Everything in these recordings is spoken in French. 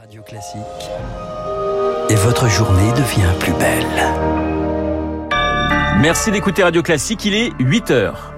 Radio Classique. Et votre journée devient plus belle. Merci d'écouter Radio Classique, il est 8 heures.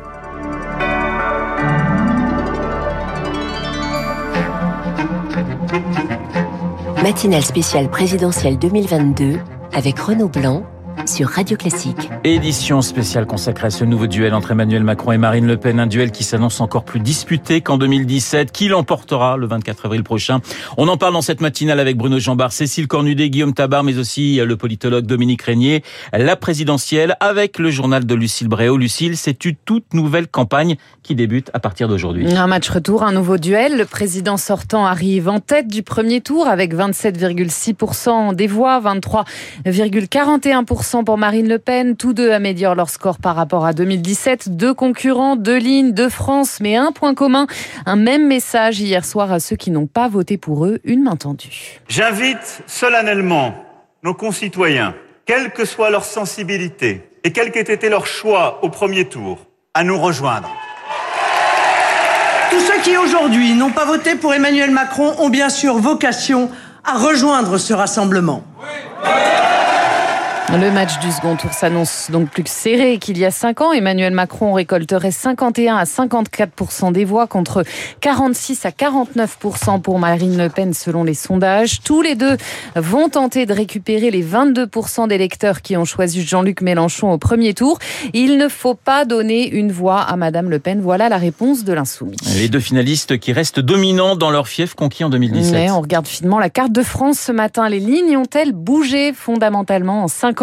Matinale spéciale présidentielle 2022 avec Renaud Blanc sur Radio Classique. Édition spéciale consacrée à ce nouveau duel entre Emmanuel Macron et Marine Le Pen, un duel qui s'annonce encore plus disputé qu'en 2017. Qui l'emportera le 24 avril prochain On en parle dans cette matinale avec Bruno Jambard, Cécile Cornudet, Guillaume Tabar, mais aussi le politologue Dominique Régnier, la présidentielle avec le journal de Lucille Bréau. Lucille, c'est une toute nouvelle campagne qui débute à partir d'aujourd'hui. Un match retour, un nouveau duel. Le président sortant arrive en tête du premier tour avec 27,6% des voix, 23,41% pour Marine Le Pen. Tous deux améliorent leur score par rapport à 2017. Deux concurrents, deux lignes, deux France, mais un point commun. Un même message hier soir à ceux qui n'ont pas voté pour eux. Une main tendue. J'invite solennellement nos concitoyens, quelle que soit leur sensibilité et quel qu'ait été leur choix au premier tour, à nous rejoindre. Tous ceux qui aujourd'hui n'ont pas voté pour Emmanuel Macron ont bien sûr vocation à rejoindre ce rassemblement. Le match du second tour s'annonce donc plus serré qu'il y a cinq ans. Emmanuel Macron récolterait 51 à 54% des voix contre 46 à 49% pour Marine Le Pen selon les sondages. Tous les deux vont tenter de récupérer les 22% d'électeurs qui ont choisi Jean-Luc Mélenchon au premier tour. Il ne faut pas donner une voix à Madame Le Pen. Voilà la réponse de l'insoumis. Les deux finalistes qui restent dominants dans leur fief conquis en 2017. Mais on regarde finement la carte de France ce matin. Les lignes ont-elles bougé fondamentalement en cinq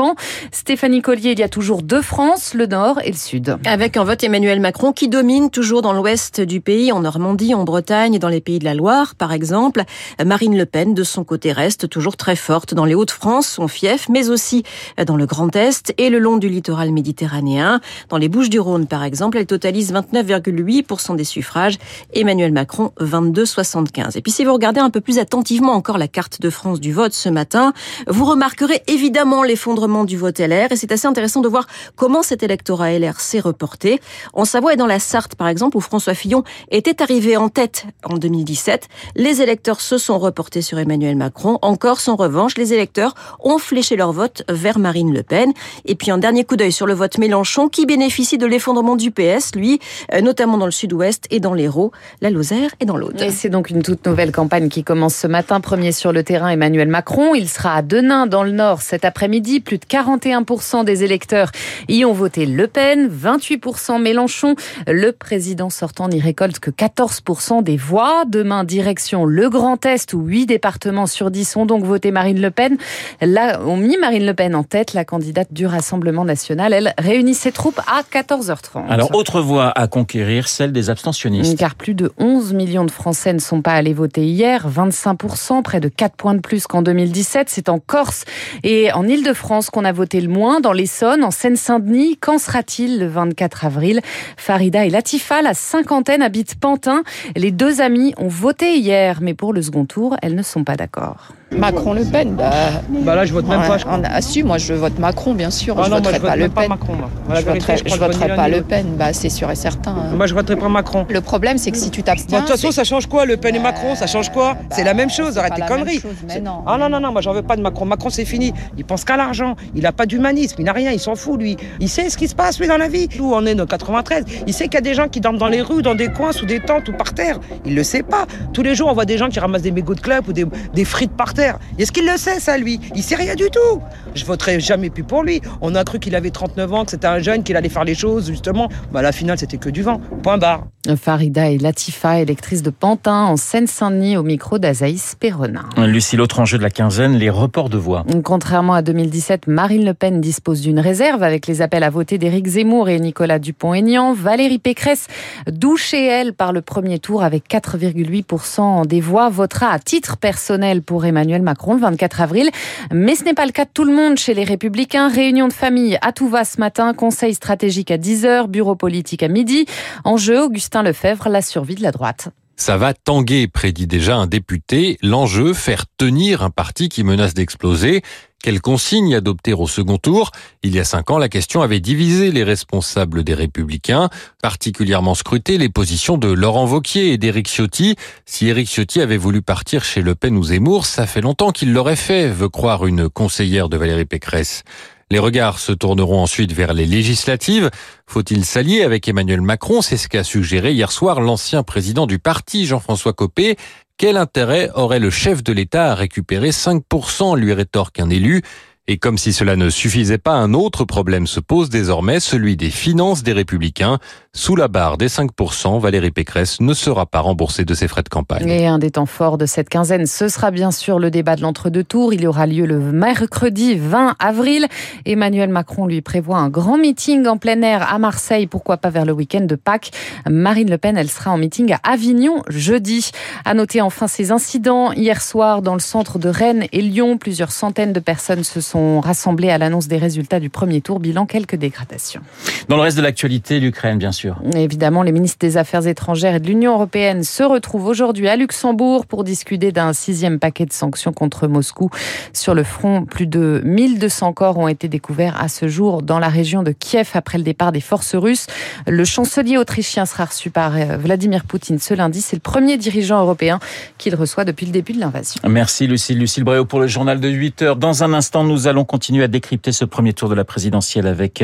Stéphanie Collier, il y a toujours deux France, le Nord et le Sud. Avec un vote Emmanuel Macron qui domine toujours dans l'ouest du pays, en Normandie, en Bretagne, dans les pays de la Loire, par exemple. Marine Le Pen, de son côté, reste toujours très forte dans les Hauts-de-France, son fief, mais aussi dans le Grand Est et le long du littoral méditerranéen. Dans les Bouches-du-Rhône, par exemple, elle totalise 29,8% des suffrages. Emmanuel Macron, 22,75. Et puis si vous regardez un peu plus attentivement encore la carte de France du vote ce matin, vous remarquerez évidemment l'effondrement du vote LR et c'est assez intéressant de voir comment cet électorat LR s'est reporté. En Savoie et dans la Sarthe, par exemple, où François Fillon était arrivé en tête en 2017, les électeurs se sont reportés sur Emmanuel Macron. En Corse, en revanche, les électeurs ont fléché leur vote vers Marine Le Pen. Et puis un dernier coup d'œil sur le vote Mélenchon qui bénéficie de l'effondrement du PS, lui, euh, notamment dans le sud-ouest et dans l'Hérault, la Lozère et dans l'Aude. C'est donc une toute nouvelle campagne qui commence ce matin. Premier sur le terrain, Emmanuel Macron. Il sera à Denain, dans le Nord, cet après-midi. Plus de 41% des électeurs y ont voté Le Pen, 28% Mélenchon. Le président sortant n'y récolte que 14% des voix. Demain, direction le Grand Est, où 8 départements sur 10 ont donc voté Marine Le Pen. Là, on mis Marine Le Pen en tête, la candidate du Rassemblement national. Elle réunit ses troupes à 14h30. Alors, autre voie à conquérir, celle des abstentionnistes. Car plus de 11 millions de Français ne sont pas allés voter hier, 25%, près de 4 points de plus qu'en 2017. C'est en Corse et en Ile-de-France qu'on a voté le moins, dans l'Essonne, en Seine-Saint-Denis. Qu'en sera-t-il le 24 avril? Farida et Latifa, la cinquantaine, habitent Pantin. Les deux amies ont voté hier, mais pour le second tour, elles ne sont pas d'accord. Macron-Le Pen, bah, bah là je vote même pas. Je on a su, moi je vote Macron bien sûr, ah je non, voterai moi, je pas vote Le pas Pen. Macron, je vérité, voterai, je je pas Le Pen, bah c'est sûr et certain. hein. Moi je voterai pas Macron. Le problème c'est que si tu t'abstiens, de toute façon, ça change quoi Le Pen et Macron, ça change quoi bah, C'est la même chose, arrête tes conneries. chose, mais non. Ah non, non, non, moi j'en veux pas de Macron. Macron c'est fini. Il pense qu'à l'argent. Il a pas d'humanisme, il n'a rien, il s'en fout lui. Il sait ce qui se passe lui dans la vie. Où on est nos 93. Il sait qu'il y a des gens qui dorment dans les rues, dans des coins, sous des tentes ou par terre. Il le sait pas. Tous les jours on voit des gens qui ramassent des mégots de clopes ou des, des frites par terre. Est-ce qu'il le sait ça lui? Il sait rien du tout. Je voterai jamais plus pour lui. On a cru qu'il avait 39 ans, que c'était un jeune, qu'il allait faire les choses justement. Bah à la finale c'était que du vent. Point barre. Farida et Latifa, électrice de Pantin, en Seine-Saint-Denis, au micro d'Azaïs Perronin. Lucie, l'autre enjeu de la quinzaine, les reports de voix. Contrairement à 2017, Marine Le Pen dispose d'une réserve avec les appels à voter d'Éric Zemmour et Nicolas Dupont-Aignan. Valérie Pécresse, douchée elle par le premier tour avec 4,8% des voix, votera à titre personnel pour Emmanuel Macron le 24 avril. Mais ce n'est pas le cas de tout le monde chez les Républicains. Réunion de famille à tout va ce matin, conseil stratégique à 10h, bureau politique à midi. En jeu, Augustin Lefebvre, la survie de la droite. Ça va tanguer, prédit déjà un député. L'enjeu, faire tenir un parti qui menace d'exploser. Quelles consignes adopter au second tour Il y a cinq ans, la question avait divisé les responsables des Républicains, particulièrement scruté les positions de Laurent Vauquier et d'Éric Ciotti. Si Éric Ciotti avait voulu partir chez Le Pen ou Zemmour, ça fait longtemps qu'il l'aurait fait, veut croire une conseillère de Valérie Pécresse. Les regards se tourneront ensuite vers les législatives. Faut-il s'allier avec Emmanuel Macron? C'est ce qu'a suggéré hier soir l'ancien président du parti, Jean-François Copé. Quel intérêt aurait le chef de l'État à récupérer 5% lui rétorque un élu. Et comme si cela ne suffisait pas, un autre problème se pose désormais, celui des finances des républicains. Sous la barre des 5%, Valérie Pécresse ne sera pas remboursée de ses frais de campagne. Et un des temps forts de cette quinzaine, ce sera bien sûr le débat de l'entre-deux tours. Il aura lieu le mercredi 20 avril. Emmanuel Macron lui prévoit un grand meeting en plein air à Marseille, pourquoi pas vers le week-end de Pâques. Marine Le Pen, elle sera en meeting à Avignon jeudi. À noter enfin ces incidents. Hier soir, dans le centre de Rennes et Lyon, plusieurs centaines de personnes se sont rassemblés à l'annonce des résultats du premier tour. Bilan, quelques dégradations. Dans le reste de l'actualité, l'Ukraine, bien sûr. Évidemment, les ministres des Affaires étrangères et de l'Union européenne se retrouvent aujourd'hui à Luxembourg pour discuter d'un sixième paquet de sanctions contre Moscou. Sur le front, plus de 1200 corps ont été découverts à ce jour dans la région de Kiev après le départ des forces russes. Le chancelier autrichien sera reçu par euh, Vladimir Poutine ce lundi. C'est le premier dirigeant européen qu'il reçoit depuis le début de l'invasion. Merci Lucille. Lucille Bréau pour le journal de 8 heures. Dans un instant, nous allons continuer à décrypter ce premier tour de la présidentielle avec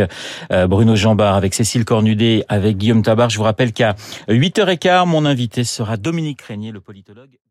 euh, Bruno Jambard, avec Cécile Cornudet, avec Guillaume Tabar. Je vous rappelle qu'à 8h15, mon invité sera Dominique Régnier, le politologue.